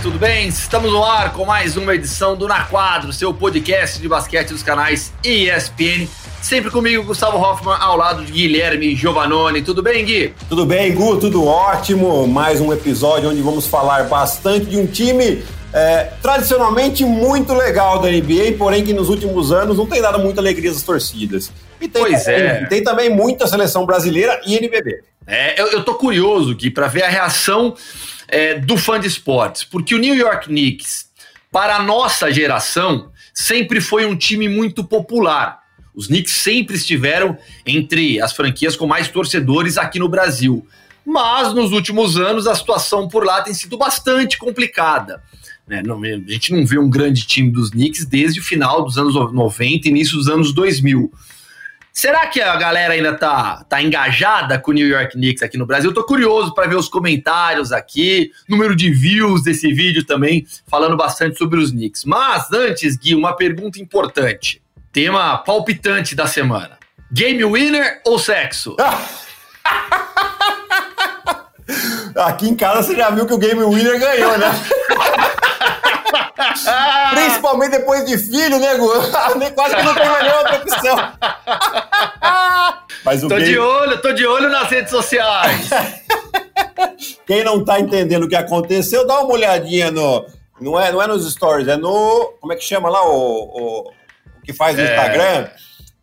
tudo bem? Estamos no ar com mais uma edição do Na Quadro, seu podcast de basquete dos canais ESPN. Sempre comigo, Gustavo Hoffman, ao lado de Guilherme Giovanoni. Tudo bem, Gui? Tudo bem, Gu, tudo ótimo. Mais um episódio onde vamos falar bastante de um time é, tradicionalmente muito legal da NBA, porém que nos últimos anos não tem dado muita alegria às torcidas. E tem, pois é. tem também muita seleção brasileira e NBB. É, eu, eu tô curioso, Gui, para ver a reação é, do fã de esportes, porque o New York Knicks, para a nossa geração, sempre foi um time muito popular. Os Knicks sempre estiveram entre as franquias com mais torcedores aqui no Brasil. Mas nos últimos anos a situação por lá tem sido bastante complicada. Né? a gente não vê um grande time dos Knicks desde o final dos anos 90 início dos anos 2000. Será que a galera ainda tá, tá engajada com o New York Knicks aqui no Brasil? Eu tô curioso para ver os comentários aqui, número de views desse vídeo também, falando bastante sobre os Knicks. Mas antes, Gui, uma pergunta importante. Tema palpitante da semana. Game winner ou sexo? Aqui em casa você já viu que o Game Winner ganhou, né? Principalmente depois de filho, né, Gu? Quase que não tem mais outra opção. Mas o tô game... de olho, tô de olho nas redes sociais. Quem não tá entendendo o que aconteceu, dá uma olhadinha no. Não é, não é nos stories, é no. Como é que chama lá? O, o, o que faz no é... Instagram?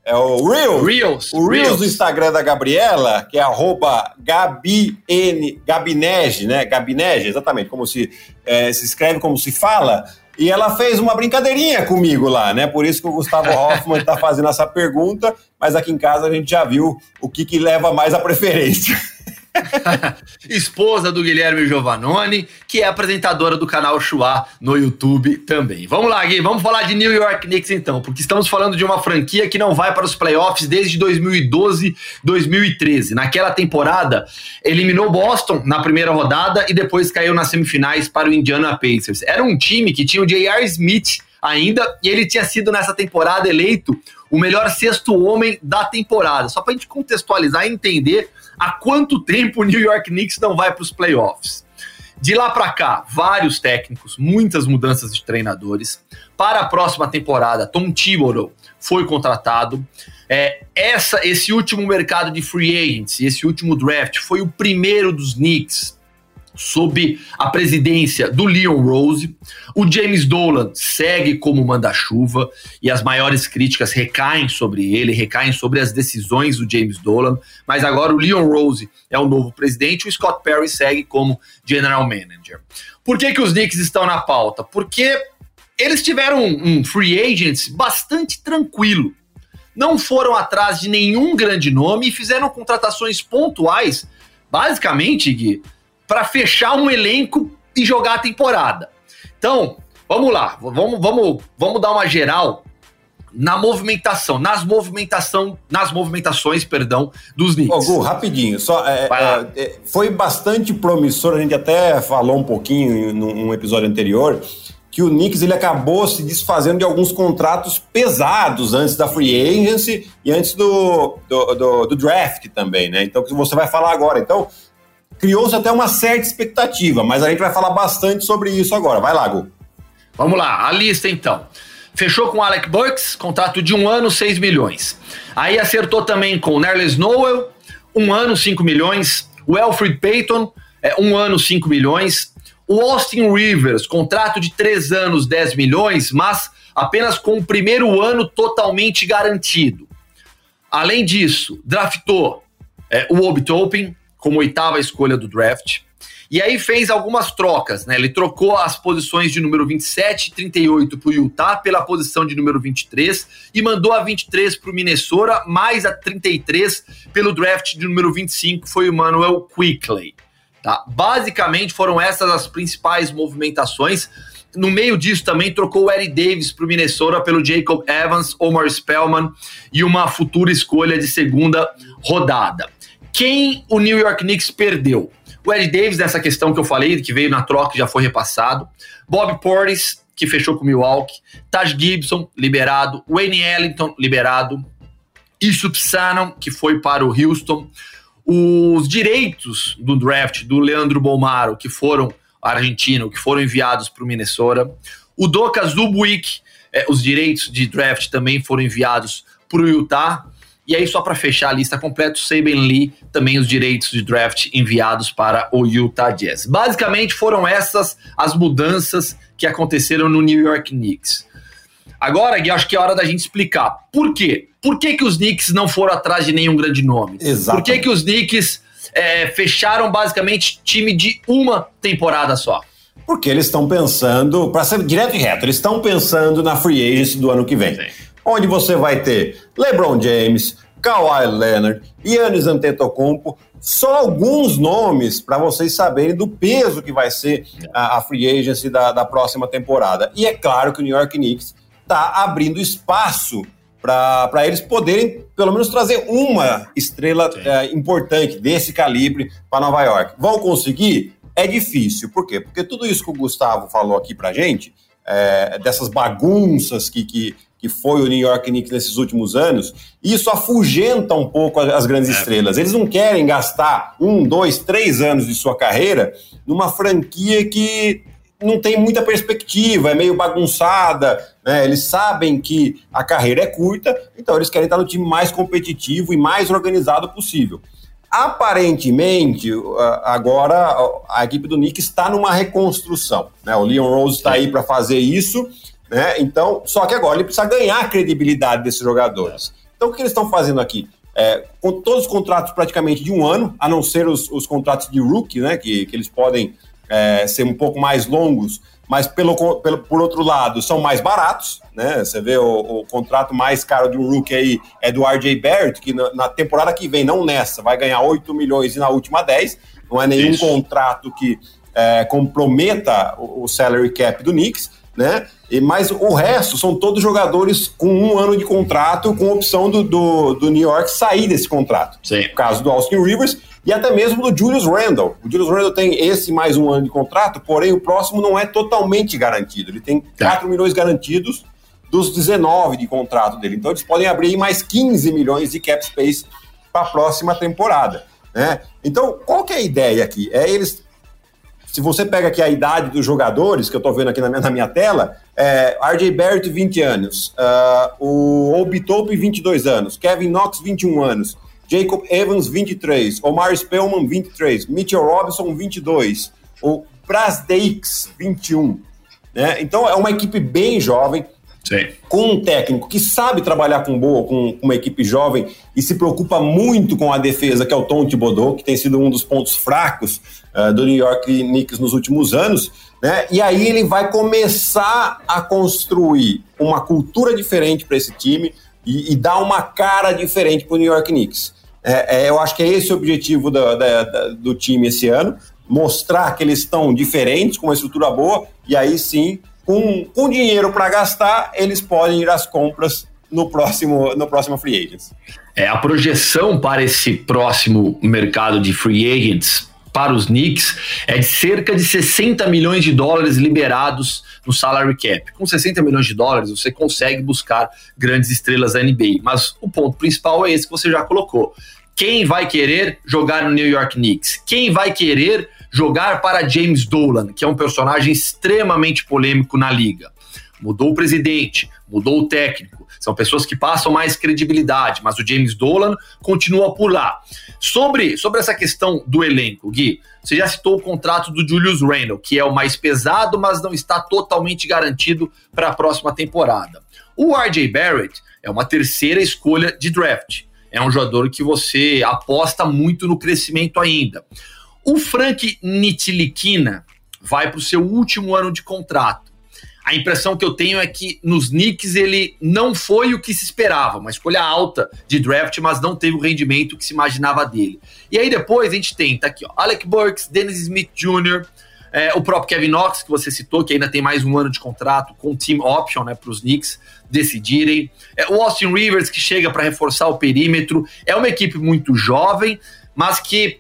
É o Reels. Reels. O Reels, Reels, do Instagram da Gabriela, que é arroba Gabine, Gabinege, né? Gabinege, exatamente, como se é, se escreve, como se fala. E ela fez uma brincadeirinha comigo lá, né? Por isso que o Gustavo Hoffman está fazendo essa pergunta, mas aqui em casa a gente já viu o que, que leva mais a preferência. Esposa do Guilherme Giovanoni, que é apresentadora do canal Chua no YouTube também. Vamos lá, Gui, vamos falar de New York Knicks então, porque estamos falando de uma franquia que não vai para os playoffs desde 2012, 2013. Naquela temporada, eliminou Boston na primeira rodada e depois caiu nas semifinais para o Indiana Pacers. Era um time que tinha o J.R. Smith ainda e ele tinha sido nessa temporada eleito o melhor sexto homem da temporada. Só para a gente contextualizar e entender há quanto tempo o New York Knicks não vai para os playoffs. De lá para cá, vários técnicos, muitas mudanças de treinadores. Para a próxima temporada, Tom Thibodeau foi contratado. É, essa, esse último mercado de free agents, esse último draft, foi o primeiro dos Knicks sob a presidência do Leon Rose. O James Dolan segue como manda-chuva e as maiores críticas recaem sobre ele, recaem sobre as decisões do James Dolan. Mas agora o Leon Rose é o novo presidente, o Scott Perry segue como general manager. Por que, que os Knicks estão na pauta? Porque eles tiveram um, free agents bastante tranquilo. Não foram atrás de nenhum grande nome e fizeram contratações pontuais, basicamente, Gui, para fechar um elenco e jogar a temporada. Então, vamos lá, vamos, vamos, vamos dar uma geral na movimentação, nas movimentação, nas movimentações, perdão, dos Knicks. Gu, rapidinho, só é, é, é, foi bastante promissor, a gente até falou um pouquinho num episódio anterior, que o Knicks ele acabou se desfazendo de alguns contratos pesados antes da free agency e antes do, do, do, do draft também, né? Então, que você vai falar agora. Então, criou-se até uma certa expectativa, mas a gente vai falar bastante sobre isso agora. Vai lá, Gu. Vamos lá, a lista então. Fechou com Alec Burks, contrato de um ano, 6 milhões. Aí acertou também com o Nerlens Noel, um ano, 5 milhões. O Alfred Payton, é, um ano, 5 milhões. O Austin Rivers, contrato de 3 anos, 10 milhões, mas apenas com o primeiro ano totalmente garantido. Além disso, draftou é, o Obi Toppin, como oitava escolha do draft. E aí fez algumas trocas, né? Ele trocou as posições de número 27 e 38 para o Utah pela posição de número 23 e mandou a 23 para o Minnesota, mais a 33 pelo draft de número 25 foi o Manuel Quickley. Tá? Basicamente foram essas as principais movimentações. No meio disso também trocou o Eric Davis para o Minnesota pelo Jacob Evans, Omar Spellman e uma futura escolha de segunda rodada. Quem o New York Knicks perdeu? O Ed Davis, nessa questão que eu falei, que veio na troca já foi repassado. Bob Portis, que fechou com o Milwaukee. Taj Gibson, liberado. Wayne Ellington, liberado. Isup Sanon, que foi para o Houston. Os direitos do draft do Leandro Bolmaro, que foram argentino, que foram enviados para o Minnesota. O Doka Zubwik, é, os direitos de draft também foram enviados para o Utah. E aí, só para fechar a lista completa, o Saban Lee, também os direitos de draft enviados para o Utah Jazz. Basicamente, foram essas as mudanças que aconteceram no New York Knicks. Agora, Gui, acho que é hora da gente explicar. Por quê? Por que, que os Knicks não foram atrás de nenhum grande nome? Exato. Por que, que os Knicks é, fecharam basicamente time de uma temporada só? Porque eles estão pensando, para ser direto e reto, eles estão pensando na free agency do ano que vem. Sim. Onde você vai ter LeBron James, Kawhi Leonard, Yannis Antetokounmpo, só alguns nomes para vocês saberem do peso que vai ser a, a free agency da, da, próxima temporada. E é claro que o New York Knicks está abrindo espaço para eles poderem, pelo menos, trazer uma estrela é, importante desse calibre para Nova York. Vão conseguir? É difícil. Por quê? Porque tudo isso que o Gustavo falou aqui pra gente, é, dessas bagunças que, que, que foi o New York Knicks nesses últimos anos, isso afugenta um pouco as grandes é. estrelas. Eles não querem gastar um, dois, três anos de sua carreira numa franquia que não tem muita perspectiva, é meio bagunçada, né? Eles sabem que a carreira é curta, então eles querem estar no time mais competitivo e mais organizado possível. Aparentemente, agora a equipe do Nick está numa reconstrução. Né? O Leon Rose está aí para fazer isso, né? Então, só que agora ele precisa ganhar a credibilidade desses jogadores. Então, o que eles estão fazendo aqui? É, com todos os contratos praticamente de um ano, a não ser os, os contratos de rookie, né? Que, que eles podem é, ser um pouco mais longos, mas pelo, pelo, por outro lado, são mais baratos, né? Você vê o, o, contrato mais caro de um rookie aí é do RJ Barrett, que na, na, temporada que vem, não nessa, vai ganhar 8 milhões e na última 10. Não é nenhum Isso. contrato que é, comprometa o, o, salary cap do Knicks, né? E, mas o resto são todos jogadores com um ano de contrato, com opção do, do, do New York sair desse contrato. Sim. No caso do Austin Rivers e até mesmo do Julius Randle. O Julius Randle tem esse mais um ano de contrato, porém o próximo não é totalmente garantido. Ele tem 4 é. milhões garantidos dos 19 de contrato dele. Então eles podem abrir mais 15 milhões de cap space para a próxima temporada. Né? Então, qual que é a ideia aqui? É eles. Se você pega aqui a idade dos jogadores, que eu estou vendo aqui na minha, na minha tela, é RJ Barrett, 20 anos, uh, o Obi Tope, 22 anos, Kevin Knox, 21 anos, Jacob Evans, 23. Omar Spellman, 23. Mitchell Robinson, 22. O Brasdeix, 21. Né? Então é uma equipe bem jovem, Sim. com um técnico que sabe trabalhar com boa, com uma equipe jovem e se preocupa muito com a defesa, que é o Tom Thibodeau, que tem sido um dos pontos fracos uh, do New York Knicks nos últimos anos. Né? E aí ele vai começar a construir uma cultura diferente para esse time e, e dar uma cara diferente para o New York Knicks. É, é, eu acho que é esse o objetivo do, da, da, do time esse ano, mostrar que eles estão diferentes, com uma estrutura boa, e aí sim, com, com dinheiro para gastar, eles podem ir às compras no próximo, no próximo free agents. É, a projeção para esse próximo mercado de free agents para os Knicks é de cerca de 60 milhões de dólares liberados no salary cap. Com 60 milhões de dólares, você consegue buscar grandes estrelas da NBA. Mas o ponto principal é esse que você já colocou. Quem vai querer jogar no New York Knicks? Quem vai querer jogar para James Dolan, que é um personagem extremamente polêmico na liga? Mudou o presidente, mudou o técnico, são pessoas que passam mais credibilidade, mas o James Dolan continua por lá. Sobre, sobre essa questão do elenco, Gui, você já citou o contrato do Julius Randle, que é o mais pesado, mas não está totalmente garantido para a próxima temporada. O RJ Barrett é uma terceira escolha de draft. É um jogador que você aposta muito no crescimento ainda. O Frank Nitilikina vai para o seu último ano de contrato a impressão que eu tenho é que nos Knicks ele não foi o que se esperava, uma escolha alta de draft, mas não teve o rendimento que se imaginava dele. E aí depois a gente tem, tá aqui, ó, Alec Burks, Dennis Smith Jr., é, o próprio Kevin Knox, que você citou, que ainda tem mais um ano de contrato com team option né, para os Knicks decidirem. É, o Austin Rivers, que chega para reforçar o perímetro. É uma equipe muito jovem, mas que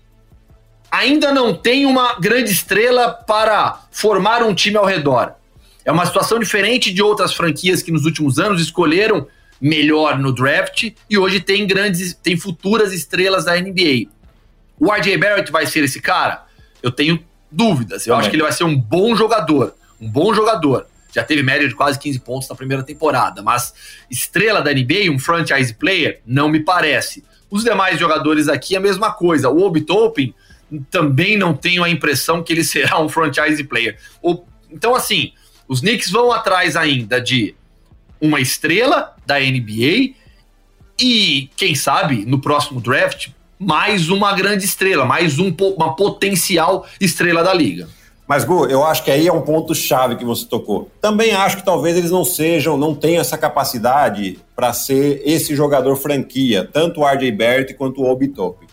ainda não tem uma grande estrela para formar um time ao redor. É uma situação diferente de outras franquias que nos últimos anos escolheram melhor no draft e hoje tem grandes, tem futuras estrelas da NBA. O RJ Barrett vai ser esse cara? Eu tenho dúvidas. Eu Também. acho que ele vai ser um bom jogador. Um bom jogador. Já teve média de quase 15 pontos na primeira temporada. Mas estrela da NBA, um franchise player, não me parece. Os demais jogadores aqui, a mesma coisa. O Obi Toppin também não tenho a impressão que ele será um franchise player. Então, assim, os Knicks vão atrás ainda de uma estrela da NBA e, quem sabe, no próximo draft, mais uma grande estrela, mais um, uma potencial estrela da liga. Mas, Gu, eu acho que aí é um ponto-chave que você tocou. Também acho que talvez eles não sejam, não tenham essa capacidade para ser esse jogador franquia, tanto o RJ Barrett quanto o Obi Toppin.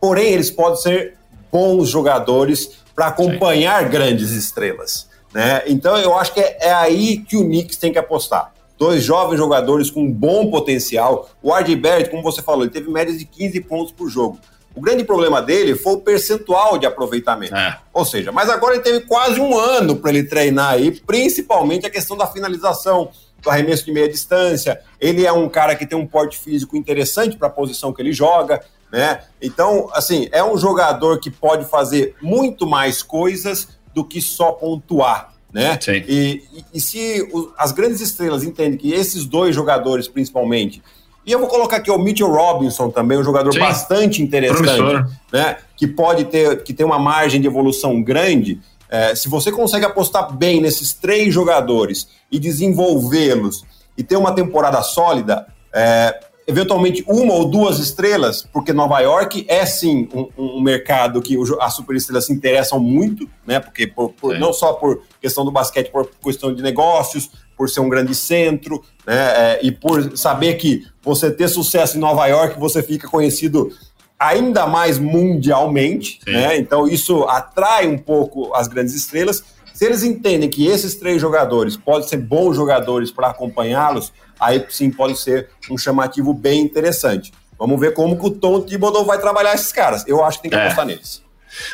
Porém, eles podem ser bons jogadores para acompanhar Sim. grandes estrelas. Né? Então eu acho que é, é, aí que o Knicks tem que apostar. Dois jovens jogadores com bom potencial. O RJ Barrett, como você falou, ele teve médias de 15 pontos por jogo. O grande problema dele foi o percentual de aproveitamento. É. Ou seja, mas agora ele teve quase um ano para ele treinar aí, principalmente a questão da finalização, do arremesso de meia distância. Ele é um cara que tem um porte físico interessante para a posição que ele joga né? Então, assim, é um jogador que pode fazer muito mais coisas do que só pontuar, né? E, e, e se o, as grandes estrelas entendem que esses dois jogadores, principalmente, e eu vou colocar aqui o Mitchell Robinson também, um jogador Sim. bastante interessante, né? Que pode ter, que tem uma margem de evolução grande. É, se você consegue apostar bem nesses três jogadores e desenvolvê-los e ter uma temporada sólida, é, eventualmente uma ou duas estrelas, porque Nova York é sim um, um mercado que as superestrelas se interessam muito, né? Porque por, por, não só por questão do basquete, por questão de negócios, por ser um grande centro, né? É, e por saber que você ter sucesso em Nova York, você fica conhecido ainda mais mundialmente, sim. né? Então isso atrai um pouco as grandes estrelas. Se eles entendem que esses três jogadores podem ser bons jogadores para acompanhá-los, aí sim pode ser um chamativo bem interessante. Vamos ver como que o Tom Thibodeau vai trabalhar esses caras. Eu acho que tem que é. apostar neles.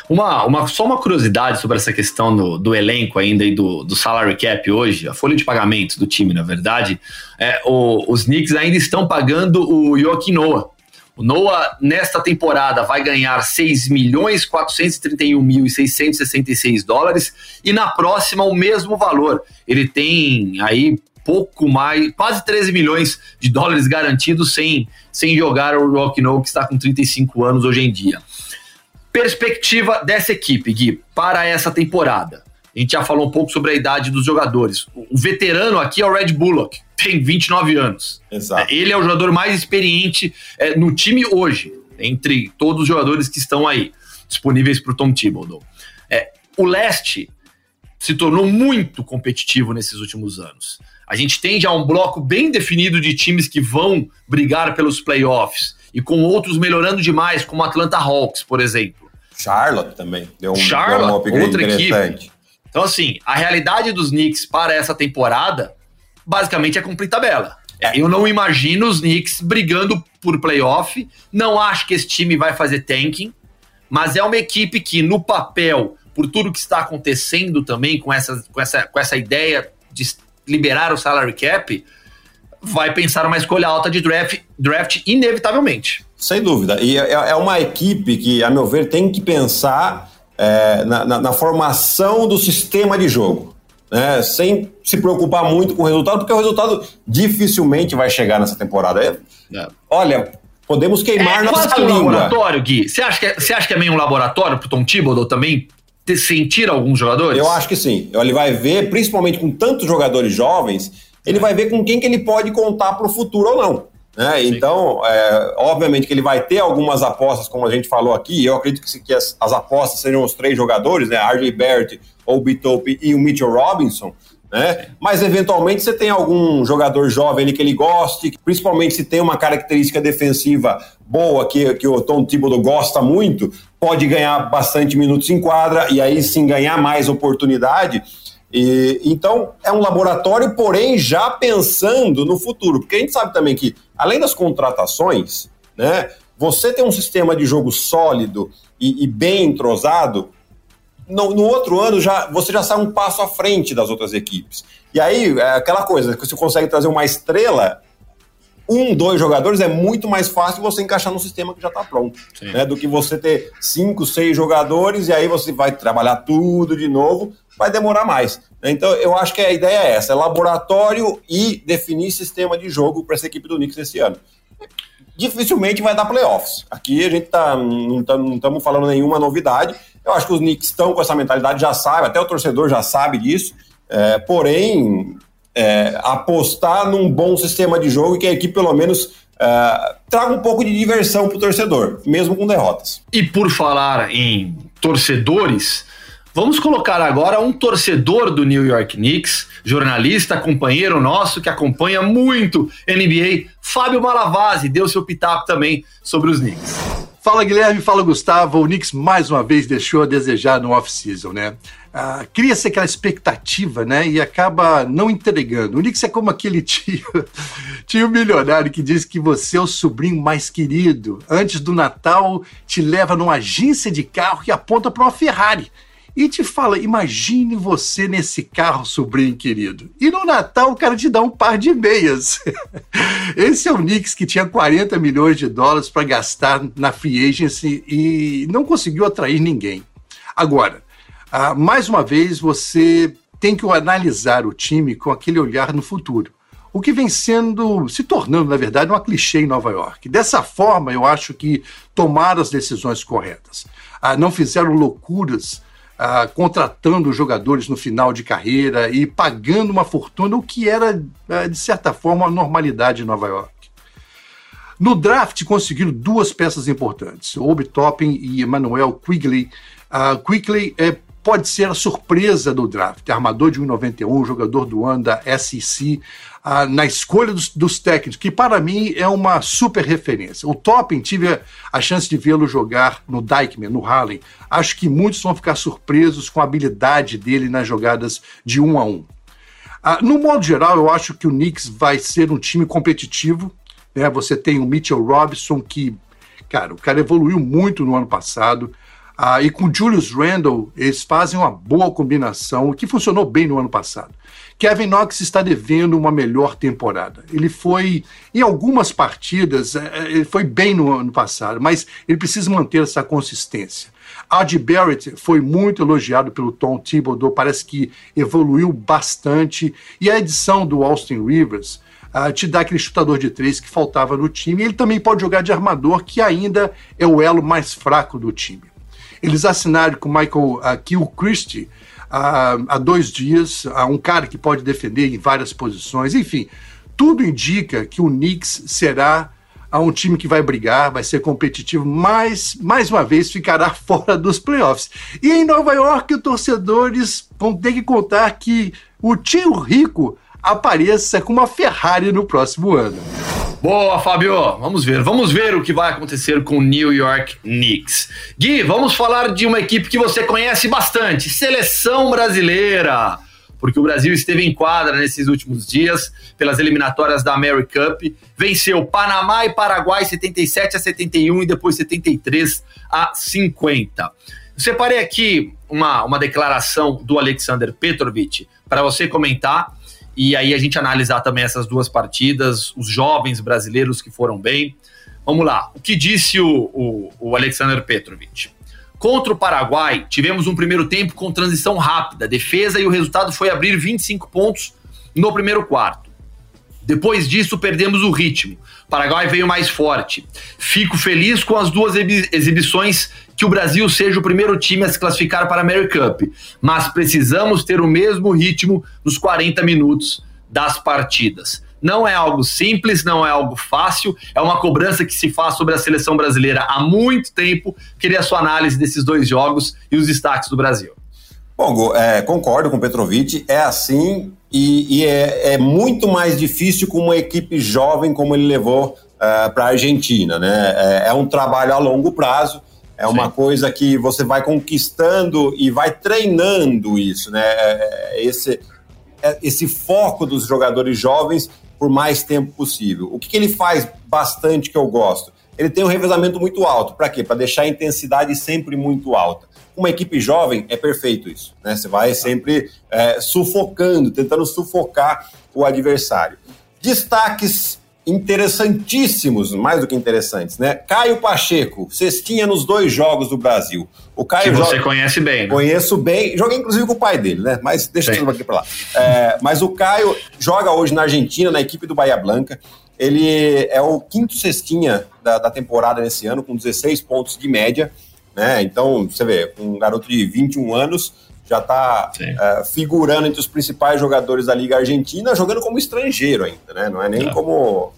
Uma, uma, só uma curiosidade sobre essa questão do, do elenco ainda e do, do salary cap hoje, a folha de pagamento do time, na verdade, é, o, os Knicks ainda estão pagando o Joaquim Noah. O Noah, nesta temporada, vai ganhar 6 milhões 431 mil e 666 dólares e na próxima o mesmo valor. Ele tem aí pouco mais, quase 13 milhões de dólares garantidos sem, sem jogar o Rock No, que está com 35 anos hoje em dia. Perspectiva dessa equipe, Gui, para essa temporada. A gente já falou um pouco sobre a idade dos jogadores. O veterano aqui é o Red Bullock, tem 29 anos. Exato. Ele é o jogador mais experiente é, no time hoje, entre todos os jogadores que estão aí, disponíveis para o Tom Thibodeau. É, o leste se tornou muito competitivo nesses últimos anos. A gente tem já um bloco bem definido de times que vão brigar pelos playoffs e com outros melhorando demais, como Atlanta Hawks, por exemplo. Charlotte também deu um, Charlotte, deu um outra equipe. Então, assim, a realidade dos Knicks para essa temporada basicamente é cumprir tabela. É. Eu não imagino os Knicks brigando por playoff. Não acho que esse time vai fazer tanking, mas é uma equipe que, no papel, por tudo que está acontecendo também com essa, com essa, com essa ideia de liberar o salary cap, vai pensar uma escolha alta de draft, draft inevitavelmente. Sem dúvida. E é, é uma equipe que, a meu ver, tem que pensar é, na, na, na, formação do sistema de jogo. Né? Sem se preocupar muito com o resultado, porque o resultado dificilmente vai chegar nessa temporada. É, é. Olha, podemos queimar é, nossa um língua. laboratório, Gui. Você acha, que é, você acha que é meio um laboratório para o Tom Thibodeau também sentir alguns jogadores? Eu acho que sim. Ele vai ver, principalmente com tantos jogadores jovens, ele vai ver com quem que ele pode contar para o futuro ou não. Né? Então, é, obviamente que ele vai ter algumas apostas, como a gente falou aqui, eu acredito que, que as, as, apostas seriam os três jogadores, né? RJ Barrett, o Bitope e o Mitchell Robinson, né? Mas eventualmente você tem algum jogador jovem ali que ele goste, principalmente se tem uma característica defensiva boa que, que o Tom Thibodeau gosta muito, pode ganhar bastante minutos em quadra e aí sim ganhar mais oportunidade. E, então é um laboratório, porém já pensando no futuro, porque a gente sabe também que além das contratações, né, você tem um sistema de jogo sólido e, e bem entrosado, no, no, outro ano já você já sai um passo à frente das outras equipes. E aí, é aquela coisa, que você consegue trazer uma estrela, um, dois jogadores, é muito mais fácil você encaixar no sistema que já está pronto, né? Do que você ter cinco, seis jogadores e aí você vai trabalhar tudo de novo, vai demorar mais. Então, eu acho que a ideia é essa: é laboratório e definir sistema de jogo para essa equipe do Knicks esse ano dificilmente vai dar playoffs. Aqui a gente tá, não estamos falando nenhuma novidade. Eu acho que os Knicks estão com essa mentalidade, já sabe, até o torcedor já sabe disso. É, porém, é, apostar num bom sistema de jogo e que a equipe pelo menos é, traga um pouco de diversão para o torcedor, mesmo com derrotas. E por falar em torcedores, Vamos colocar agora um torcedor do New York Knicks, jornalista, companheiro nosso que acompanha muito NBA, Fábio Malavasi, deu seu pitaco também sobre os Knicks. Fala Guilherme, fala Gustavo. O Knicks mais uma vez deixou a desejar no off-season, né? Ah, Cria-se aquela expectativa, né? E acaba não entregando. O Knicks é como aquele tio, tio milionário que diz que você é o sobrinho mais querido. Antes do Natal, te leva numa agência de carro que aponta para uma Ferrari e te fala: imagine você nesse carro, sobrinho querido. E no Natal o cara te dá um par de meias. Esse é o Knicks que tinha 40 milhões de dólares para gastar na free agency e não conseguiu atrair ninguém. Agora, ah, mais uma vez, você tem que analisar o time com aquele olhar no futuro. O que vem sendo, se tornando, na verdade, uma clichê em Nova York. Dessa forma, eu acho que tomaram as decisões corretas. Ah, não fizeram loucuras ah, contratando jogadores no final de carreira e pagando uma fortuna, o que era, ah, de certa forma, a normalidade em Nova York. No draft conseguiram duas peças importantes, Obi Toppin e Emmanuel Quigley. Uh, Quigley é, pode ser a surpresa do draft, armador de 1,91, jogador do ano da SEC, ah, na escolha dos, dos, técnicos, que para mim é uma super referência. O Topping, tive a chance de vê-lo jogar no Dykeman, no Harlem. Acho que muitos vão ficar surpresos com a habilidade dele nas jogadas de um a um. Ah, no modo geral, eu acho que o Knicks vai ser um time competitivo. Né? Você tem o Mitchell Robinson, que, cara, o cara evoluiu muito no ano passado. Ah, e com Julius Randle, eles fazem uma boa combinação, que funcionou bem no ano passado. Kevin Knox está devendo uma melhor temporada. Ele foi, em algumas partidas, é, é, ele foi bem no ano passado, mas ele precisa manter essa consistência. Adi Barrett foi muito elogiado pelo Tom Thibodeau, parece que evoluiu bastante. E a edição do Austin Rivers uh, te dá aquele chutador de três que faltava no time. Ele também pode jogar de armador, que ainda é o elo mais fraco do time. Eles assinaram com Michael uh, Kilchrist, há, há dois dias, há um cara que pode defender em várias posições, enfim, tudo indica que o Knicks será um time que vai brigar, vai ser competitivo, mas mais uma vez ficará fora dos playoffs. E em Nova York, os torcedores vão ter que contar que o tio rico apareça com uma Ferrari no próximo ano. Boa, Fábio. Vamos ver. Vamos ver o que vai acontecer com o New York Knicks. Gui, vamos falar de uma equipe que você conhece bastante, seleção brasileira. Porque o Brasil esteve em quadra nesses últimos dias pelas eliminatórias da Mary Cup. Venceu Panamá e Paraguai 77 a 71 e depois 73 a 50. Eu separei aqui uma, uma declaração do Alexander Petrovic para você comentar e aí a gente analisar também essas duas partidas, os jovens brasileiros que foram bem. Vamos lá, o que disse o, o, o Alexander Petrovic? Contra o Paraguai, tivemos um primeiro tempo com transição rápida, defesa e o resultado foi abrir 25 pontos no primeiro quarto. Depois disso, perdemos o ritmo. Paraguai veio mais forte. Fico feliz com as duas exibições que o Brasil seja o primeiro time a se classificar para a Mary Cup, mas precisamos ter o mesmo ritmo nos 40 minutos das partidas. Não é algo simples, não é algo fácil, é uma cobrança que se faz sobre a seleção brasileira há muito tempo. Queria a sua análise desses dois jogos e os destaques do Brasil. Bom, é, concordo com o Petrovic, é assim e, e é, é, muito mais difícil com uma equipe jovem como ele levou uh, para a Argentina. Né? É, é, um trabalho a longo prazo, é uma Sim. coisa que você vai conquistando e vai treinando isso, né? É, é, esse, é, esse foco dos jogadores jovens por mais tempo possível. O que, que ele faz bastante que eu gosto? Ele tem um revezamento muito alto. Para quê? Para deixar a intensidade sempre muito alta. Uma equipe jovem é perfeito isso. Né? Você vai sempre é, sufocando, tentando sufocar o adversário. Destaques interessantíssimos, mais do que interessantes, né? Caio Pacheco, cestinha nos dois jogos do Brasil. O Caio que você joga... conhece bem, né? Conheço bem, joguei inclusive com o pai dele, né? Mas deixa tudo aqui para lá. É, mas o Caio joga hoje na Argentina, na equipe do Bahia Blanca. Ele é o quinto cestinha da, da temporada nesse ano, com 16 pontos de média. Né? Então, você vê, um garoto de 21 anos já está uh, é, figurando entre os principais jogadores da Liga Argentina, jogando como estrangeiro ainda, né? Não é nem é. como.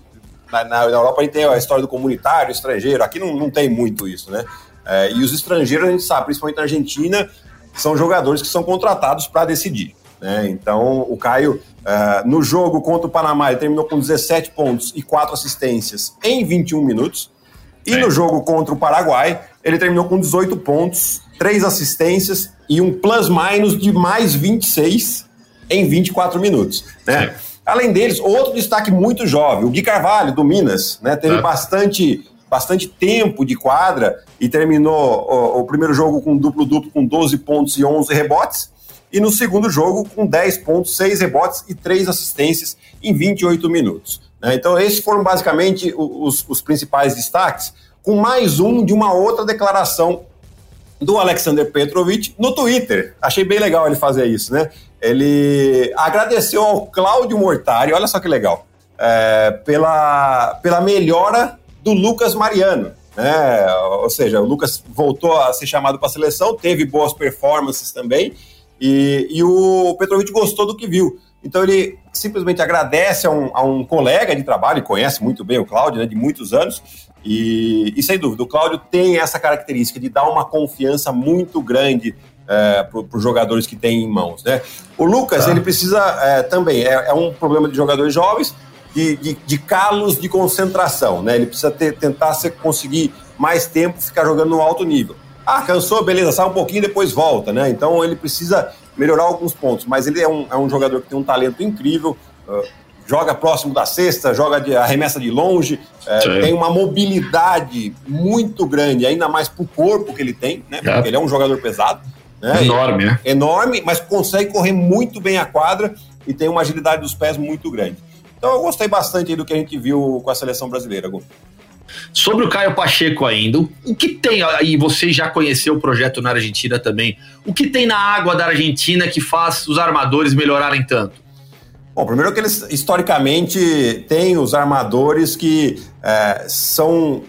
Na, na, Europa a gente tem a história do comunitário, estrangeiro, aqui não, não tem muito isso, né? Uh, e os estrangeiros, a gente sabe, principalmente na Argentina, são jogadores que são contratados para decidir. Né? Então, o Caio, uh, no jogo contra o Panamá, ele terminou com 17 pontos e 4 assistências em 21 minutos. E é. no jogo contra o Paraguai, ele terminou com 18 pontos, 3 assistências e um plus-minus de mais 26 em 24 minutos. Né? Além deles, outro destaque muito jovem, o Gui Carvalho, do Minas, né? teve é. bastante, bastante tempo de quadra e terminou o, o primeiro jogo com duplo-duplo com 12 pontos e 11 rebotes. E no segundo jogo, com 10 pontos, 6 rebotes e 3 assistências em 28 minutos. Né? Então, esses foram basicamente os, os principais destaques, com mais um de uma outra declaração do Alexander Petrovic no Twitter. Achei bem legal ele fazer isso, né? Ele agradeceu ao Cláudio Mortari, olha só que legal, é, pela, pela melhora do Lucas Mariano. Né? Ou seja, o Lucas voltou a ser chamado para a seleção, teve boas performances também, e, e o Petrovic gostou do que viu. Então ele simplesmente agradece a um, a um colega de trabalho, conhece muito bem o Cláudio, né, de muitos anos, e, e, sem dúvida, o Cláudio tem essa característica de dar uma confiança muito grande é, para os jogadores que tem em mãos. Né? O Lucas, tá. ele precisa é, também, é, é, um problema de jogadores jovens, de, de, de calos de concentração. Né? Ele precisa ter, tentar ser, conseguir mais tempo ficar jogando no alto nível. Ah, cansou, beleza, sai um pouquinho e depois volta. Né? Então ele precisa melhorar alguns pontos, mas ele é um, é um jogador que tem um talento incrível. Uh, joga próximo da cesta, joga de arremessa de longe, é, tem uma mobilidade muito grande, ainda mais para o corpo que ele tem, né? Porque ele é um jogador pesado. Né? Enorme, né? Enorme, mas consegue correr muito bem a quadra e tem uma agilidade dos pés muito grande. Então eu gostei bastante do que a gente viu com a seleção brasileira, Gu. Sobre o Caio Pacheco ainda, o que tem, aí você já conheceu o projeto na Argentina também, o que tem na água da Argentina que faz os armadores melhorarem tanto? Bom, primeiro que eles historicamente têm os armadores que é, são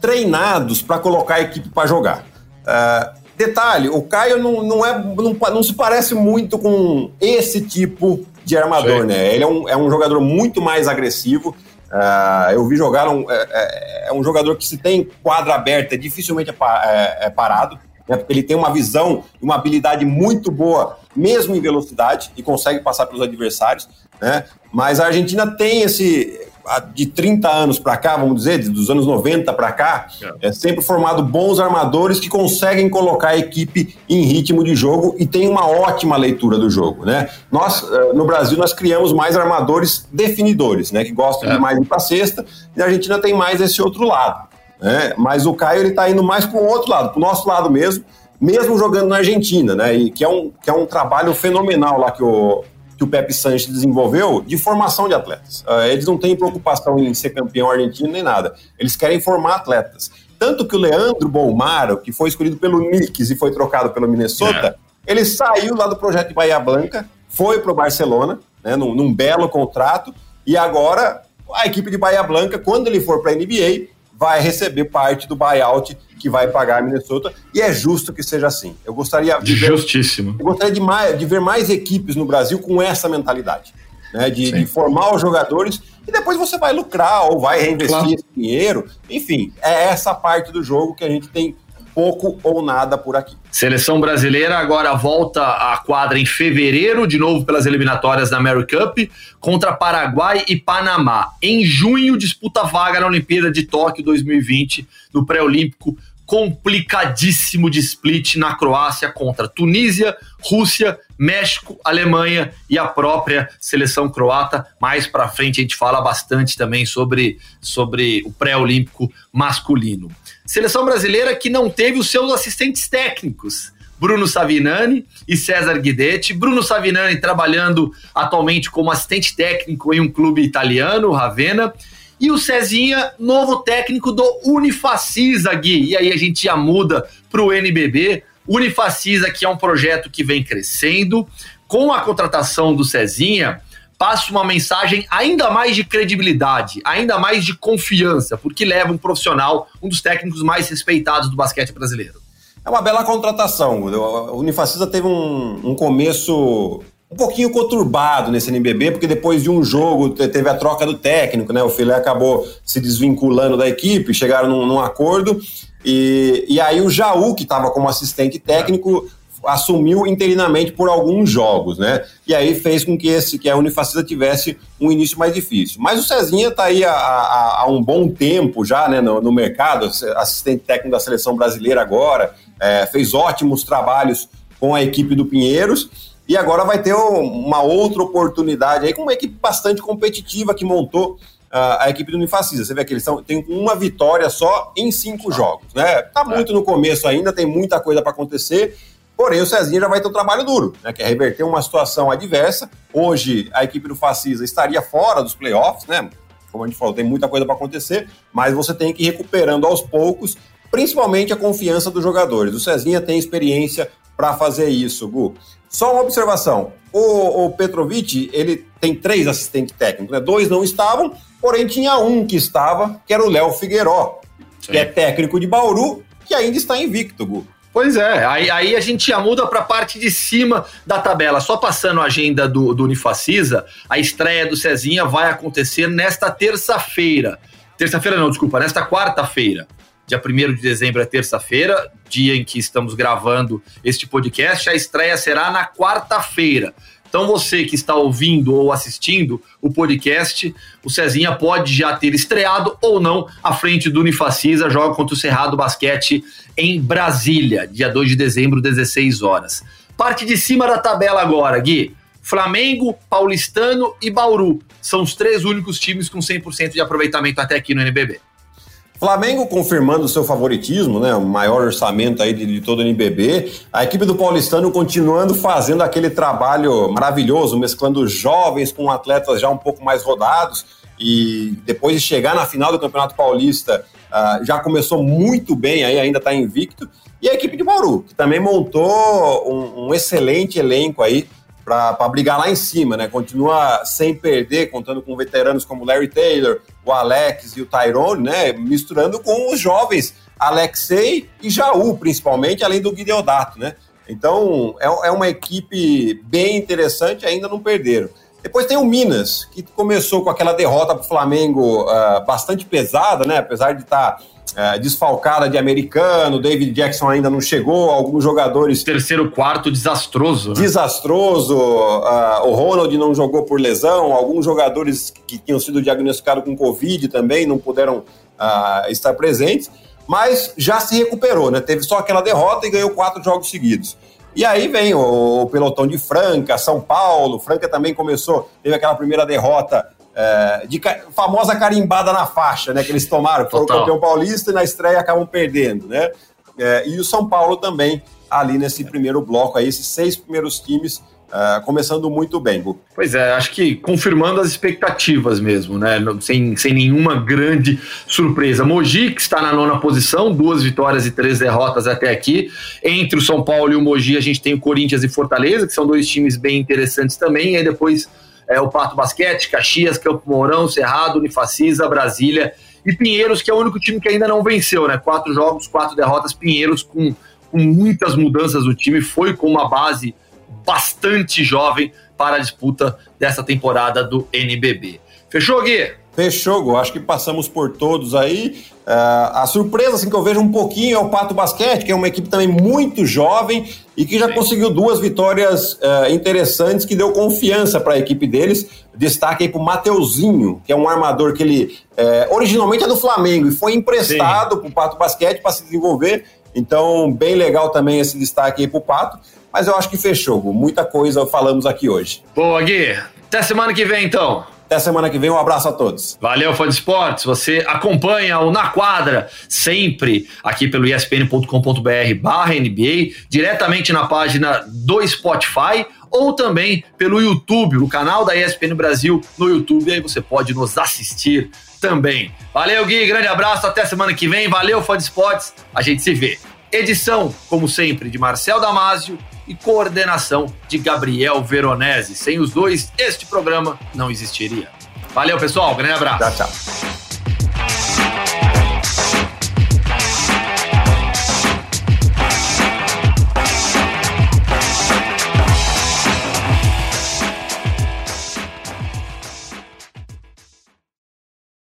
treinados para colocar a equipe para jogar. É, detalhe, o Caio não, não, é, não, não, se parece muito com esse tipo de armador, Sim. né? Ele é um, é um jogador muito mais agressivo. Uh, eu vi jogar, um, é, é, é, um jogador que se tem quadra aberta, dificilmente é, é, é parado né, porque ele tem uma visão e uma habilidade muito boa, mesmo em velocidade, e consegue passar pelos adversários. Né? Mas a Argentina tem esse, de 30 anos para cá, vamos dizer, dos anos 90 para cá, é. é sempre formado bons armadores que conseguem colocar a equipe em ritmo de jogo e tem uma ótima leitura do jogo, né? Nós, eh, no Brasil, nós criamos mais armadores definidores, né? Que gostam é. de mais ir para cesta, e a Argentina tem mais esse outro lado. Né? Mas o Caio ele está indo mais para o outro lado, para o nosso lado mesmo, mesmo jogando na Argentina, né? E que é um, que é um trabalho fenomenal lá que o, que o Pepe Sanches desenvolveu de formação de atletas. Uh, eles não têm preocupação em ser campeão argentino nem nada. Eles querem formar atletas. Tanto que o Leandro Bolmaro, que foi escolhido pelo Knicks e foi trocado pelo Minnesota, é. ele saiu lá do projeto de Bahia Blanca, foi para o Barcelona, né, num, num belo contrato, e agora a equipe de Bahia Blanca, quando ele for para a NBA, vai receber parte do buyout que vai pagar a Minnesota, e é justo que seja assim. Eu gostaria de ver, Justíssimo. Eu gostaria de, mais, de ver mais equipes no Brasil com essa mentalidade. Né, de, de, formar os jogadores e depois você vai lucrar ou vai reinvestir claro. esse dinheiro. Enfim, é essa parte do jogo que a gente tem pouco ou nada por aqui. Seleção brasileira agora volta à quadra em fevereiro, de novo pelas eliminatórias da Mary Cup, contra Paraguai e Panamá. Em junho, disputa vaga na Olimpíada de Tóquio 2020, no pré-olímpico complicadíssimo de split na Croácia contra Tunísia, Rússia, México, Alemanha e a própria seleção croata. Mais para frente a gente fala bastante também sobre, sobre o pré-olímpico masculino. Seleção brasileira que não teve os seus assistentes técnicos. Bruno Savinani e César Guidetti. Bruno Savinani trabalhando atualmente como assistente técnico em um clube italiano, Ravenna. E o Cezinha, novo técnico do Unifacisa, Gui. E aí a gente já muda para o NBB. Unifacisa, que é um projeto que vem crescendo. Com a contratação do Cezinha, passa uma mensagem ainda mais de credibilidade, ainda mais de confiança, porque leva um profissional, um dos técnicos mais respeitados do basquete brasileiro. É uma bela contratação. O Unifacisa teve um, um começo um pouquinho conturbado nesse NBB, porque depois de um jogo teve a troca do técnico, né? O Filé acabou se desvinculando da equipe, chegaram num, num acordo. E, e aí o Jaú, que estava como assistente técnico, assumiu interinamente por alguns jogos, né? E aí fez com que esse que a Unifacisa tivesse um início mais difícil. Mas o Cezinha está aí há, um bom tempo já, né, no, no, mercado, assistente técnico da seleção brasileira agora, é, fez ótimos trabalhos com a equipe do Pinheiros. E agora vai ter uma outra oportunidade aí com uma equipe bastante competitiva que montou Uh, a equipe do Unifacisa. Você vê que eles tão, têm uma vitória só em cinco jogos. Né? Tá muito no começo ainda, tem muita coisa para acontecer. Porém, o Cezinha já vai ter um trabalho duro, né, que é reverter uma situação adversa. Hoje, a equipe do Facisa estaria fora dos playoffs, né? Como a gente falou, tem muita coisa para acontecer, mas você tem que ir recuperando aos poucos, principalmente a confiança dos jogadores. O Cezinha tem experiência para fazer isso, Gu. Só uma observação: o, o Petrovic ele tem três assistentes técnicos, né? dois não estavam, porém tinha um que estava, que era o Léo Figueiró, que é técnico de Bauru, que ainda está invicto, Gu. Pois é, aí, aí a gente já muda para a parte de cima da tabela. Só passando a agenda do, do Unifacisa, a estreia do Cezinha vai acontecer nesta terça-feira. Terça-feira não, desculpa, nesta quarta-feira. Dia 1 de dezembro é terça-feira, dia em que estamos gravando este podcast. A estreia será na quarta-feira. Então você que está ouvindo ou assistindo o podcast, o Cezinha pode já ter estreado ou não à frente do Unifacisa, joga contra o Cerrado Basquete em Brasília, dia 2 de dezembro, 16 horas. Parte de cima da tabela agora, Gui. Flamengo, Paulistano e Bauru são os três únicos times com 100% de aproveitamento até aqui no NBB. Flamengo confirmando seu favoritismo, né? O maior orçamento aí de, de, todo o NBB. A equipe do Paulistano continuando fazendo aquele trabalho maravilhoso, mesclando jovens com atletas já um pouco mais rodados. E depois de chegar na final do Campeonato Paulista, uh, já começou muito bem, aí ainda está invicto. E a equipe de Bauru, que também montou um, um excelente elenco aí para brigar lá em cima, né? Continua sem perder, contando com veteranos como Larry Taylor, o Alex e o Tyrone, né? Misturando com os jovens Alexei e Jaú, principalmente, além do Guideodato, né? Então é, é uma equipe bem interessante, ainda não perderam. Depois tem o Minas, que começou com aquela derrota para o Flamengo uh, bastante pesada, né? Apesar de estar tá é, desfalcada de americano, David Jackson ainda não chegou, alguns jogadores. Terceiro quarto desastroso. Né? Desastroso. Uh, o Ronald não jogou por lesão, alguns jogadores que tinham sido diagnosticados com Covid também não puderam uh, estar presentes, mas já se recuperou, né? Teve só aquela derrota e ganhou quatro jogos seguidos. E aí vem o, o pelotão de Franca, São Paulo. Franca também começou, teve aquela primeira derrota é, de famosa carimbada na faixa, né? Que eles tomaram, foram campeão paulista e na estreia acabam perdendo, né? É, e o São Paulo também ali nesse primeiro bloco aí, esses seis primeiros times Uh, começando muito bem. Pois é, acho que confirmando as expectativas mesmo, né? Sem, sem nenhuma grande surpresa. Mogi, que está na nona posição, duas vitórias e três derrotas até aqui. Entre o São Paulo e o Mogi, a gente tem o Corinthians e Fortaleza, que são dois times bem interessantes também. E aí depois é, o Pato Basquete, Caxias, Campo Mourão, Cerrado, Unifacisa, Brasília e Pinheiros, que é o único time que ainda não venceu, né? Quatro jogos, quatro derrotas. Pinheiros com, com muitas mudanças no time, foi com uma base bastante jovem para a disputa dessa temporada do NBB. Fechou, Gui? Fechou, Gu. Acho que passamos por todos aí. Uh, a surpresa assim, que eu vejo um pouquinho é o Pato Basquete, que é uma equipe também muito jovem e que já Sim. conseguiu duas vitórias uh, interessantes que deu confiança para a equipe deles. Destaque aí para o Mateuzinho, que é um armador que ele uh, originalmente é do Flamengo e foi emprestado para o Pato Basquete para se desenvolver. Então, bem legal também esse destaque aí para o Pato. Mas eu acho que fechou, Gu. Muita coisa falamos aqui hoje. Boa, Gui. Até semana que vem, então. Até semana que vem, um abraço a todos. Valeu, fã de esportes. Você acompanha o Na Quadra sempre aqui pelo espn.com.br barra NBA, diretamente na página do Spotify ou também pelo YouTube, no canal da ESPN Brasil no YouTube. Aí você pode nos assistir também. Valeu, Gui. Grande abraço. Até semana que vem. Valeu, fã de esportes. A gente se vê. Edição, como sempre, de Marcel Damasio e coordenação de Gabriel Veronese. Sem os dois, este programa não existiria. Valeu, pessoal. Grande abraço. Tchau, tchau.